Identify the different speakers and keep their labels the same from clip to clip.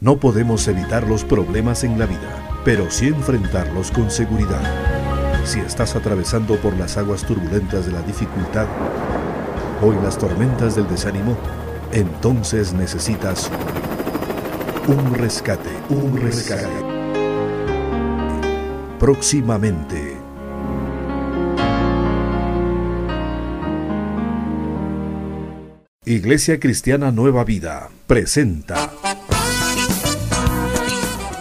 Speaker 1: No podemos evitar los problemas en la vida, pero sí enfrentarlos con seguridad. Si estás atravesando por las aguas turbulentas de la dificultad o en las tormentas del desánimo, entonces necesitas un rescate, un rescate. Próximamente. Iglesia Cristiana Nueva Vida presenta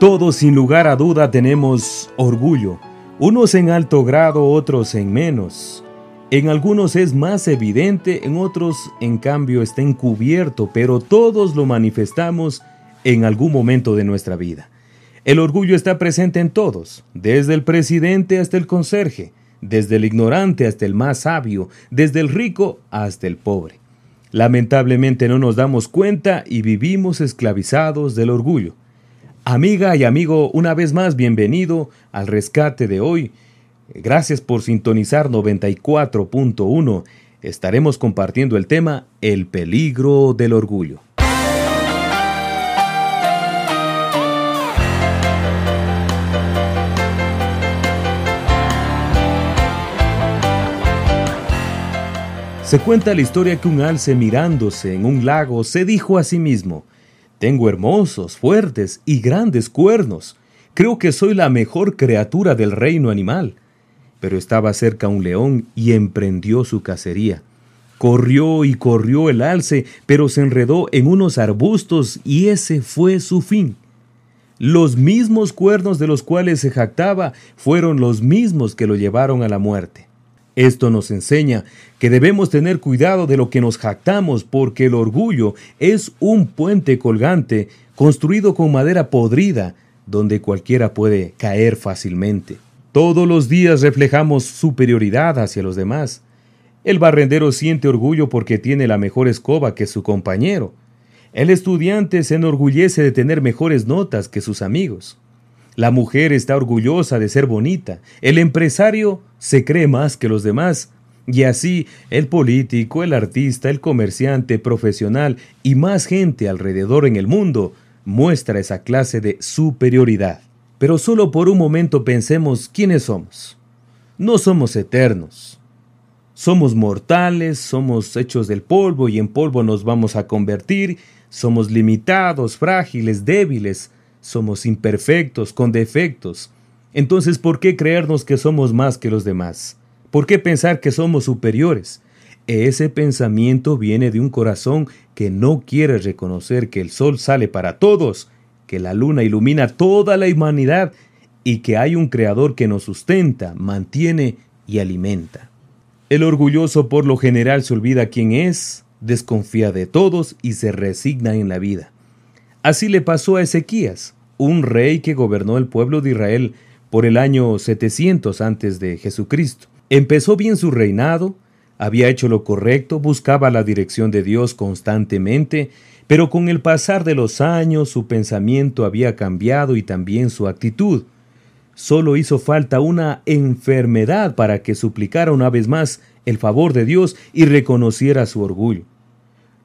Speaker 2: Todos sin lugar a duda tenemos orgullo, unos en alto grado, otros en menos. En algunos es más evidente, en otros en cambio está encubierto, pero todos lo manifestamos en algún momento de nuestra vida. El orgullo está presente en todos, desde el presidente hasta el conserje, desde el ignorante hasta el más sabio, desde el rico hasta el pobre. Lamentablemente no nos damos cuenta y vivimos esclavizados del orgullo. Amiga y amigo, una vez más bienvenido al rescate de hoy. Gracias por sintonizar 94.1. Estaremos compartiendo el tema El peligro del orgullo. Se cuenta la historia que un alce mirándose en un lago se dijo a sí mismo, tengo hermosos, fuertes y grandes cuernos. Creo que soy la mejor criatura del reino animal. Pero estaba cerca un león y emprendió su cacería. Corrió y corrió el alce, pero se enredó en unos arbustos y ese fue su fin. Los mismos cuernos de los cuales se jactaba fueron los mismos que lo llevaron a la muerte. Esto nos enseña que debemos tener cuidado de lo que nos jactamos porque el orgullo es un puente colgante construido con madera podrida donde cualquiera puede caer fácilmente. Todos los días reflejamos superioridad hacia los demás. El barrendero siente orgullo porque tiene la mejor escoba que su compañero. El estudiante se enorgullece de tener mejores notas que sus amigos. La mujer está orgullosa de ser bonita. El empresario se cree más que los demás. Y así el político, el artista, el comerciante, profesional y más gente alrededor en el mundo muestra esa clase de superioridad. Pero solo por un momento pensemos quiénes somos. No somos eternos. Somos mortales, somos hechos del polvo y en polvo nos vamos a convertir, somos limitados, frágiles, débiles, somos imperfectos, con defectos. Entonces, ¿por qué creernos que somos más que los demás? ¿Por qué pensar que somos superiores? Ese pensamiento viene de un corazón que no quiere reconocer que el sol sale para todos, que la luna ilumina toda la humanidad y que hay un creador que nos sustenta, mantiene y alimenta. El orgulloso por lo general se olvida quién es, desconfía de todos y se resigna en la vida. Así le pasó a Ezequías, un rey que gobernó el pueblo de Israel por el año 700 antes de Jesucristo. Empezó bien su reinado, había hecho lo correcto, buscaba la dirección de Dios constantemente, pero con el pasar de los años su pensamiento había cambiado y también su actitud. Solo hizo falta una enfermedad para que suplicara una vez más el favor de Dios y reconociera su orgullo.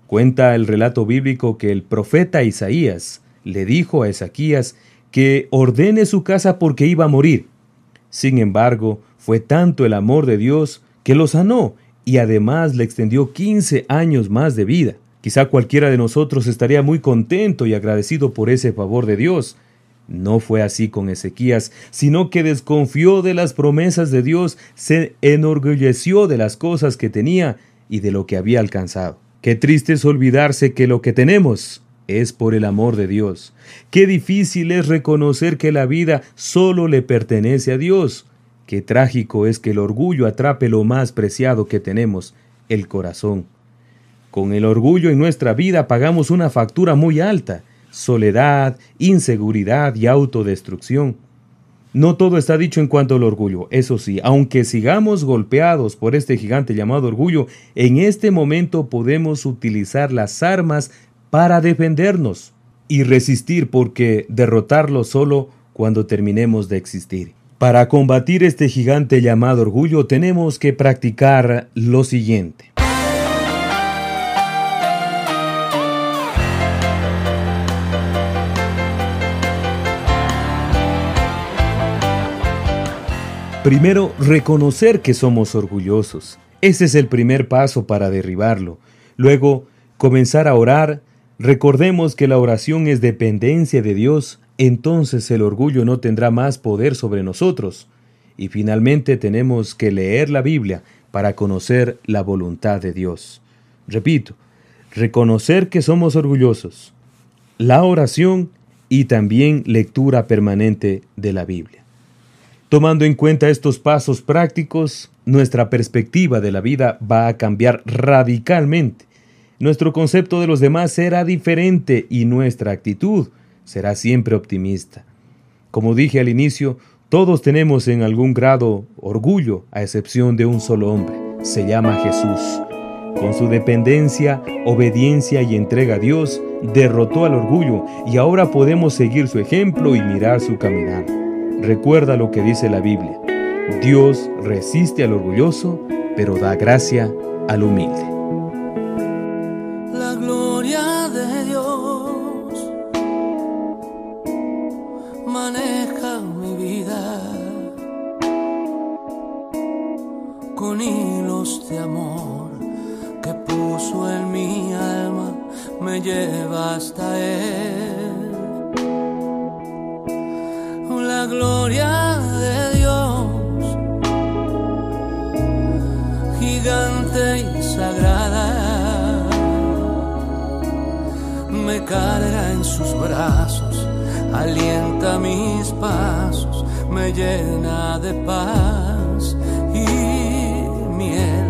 Speaker 2: Cuenta el relato bíblico que el profeta Isaías le dijo a Ezequías que ordene su casa porque iba a morir. Sin embargo, fue tanto el amor de Dios que lo sanó y además le extendió 15 años más de vida. Quizá cualquiera de nosotros estaría muy contento y agradecido por ese favor de Dios. No fue así con Ezequías, sino que desconfió de las promesas de Dios, se enorgulleció de las cosas que tenía y de lo que había alcanzado. Qué triste es olvidarse que lo que tenemos es por el amor de Dios. Qué difícil es reconocer que la vida solo le pertenece a Dios. Qué trágico es que el orgullo atrape lo más preciado que tenemos, el corazón. Con el orgullo en nuestra vida pagamos una factura muy alta, soledad, inseguridad y autodestrucción. No todo está dicho en cuanto al orgullo. Eso sí, aunque sigamos golpeados por este gigante llamado orgullo, en este momento podemos utilizar las armas para defendernos y resistir porque derrotarlo solo cuando terminemos de existir. Para combatir este gigante llamado orgullo tenemos que practicar lo siguiente. Primero, reconocer que somos orgullosos. Ese es el primer paso para derribarlo. Luego, comenzar a orar. Recordemos que la oración es dependencia de Dios, entonces el orgullo no tendrá más poder sobre nosotros. Y finalmente tenemos que leer la Biblia para conocer la voluntad de Dios. Repito, reconocer que somos orgullosos, la oración y también lectura permanente de la Biblia. Tomando en cuenta estos pasos prácticos, nuestra perspectiva de la vida va a cambiar radicalmente. Nuestro concepto de los demás será diferente y nuestra actitud será siempre optimista. Como dije al inicio, todos tenemos en algún grado orgullo, a excepción de un solo hombre. Se llama Jesús. Con su dependencia, obediencia y entrega a Dios, derrotó al orgullo y ahora podemos seguir su ejemplo y mirar su caminar. Recuerda lo que dice la Biblia. Dios resiste al orgulloso, pero da gracia al humilde.
Speaker 3: La gloria de Dios maneja mi vida con hilos de amor que puso en mi alma, me lleva hasta Él. La gloria de Dios, gigante y sagrada, me carga en sus brazos, alienta mis pasos, me llena de paz y miel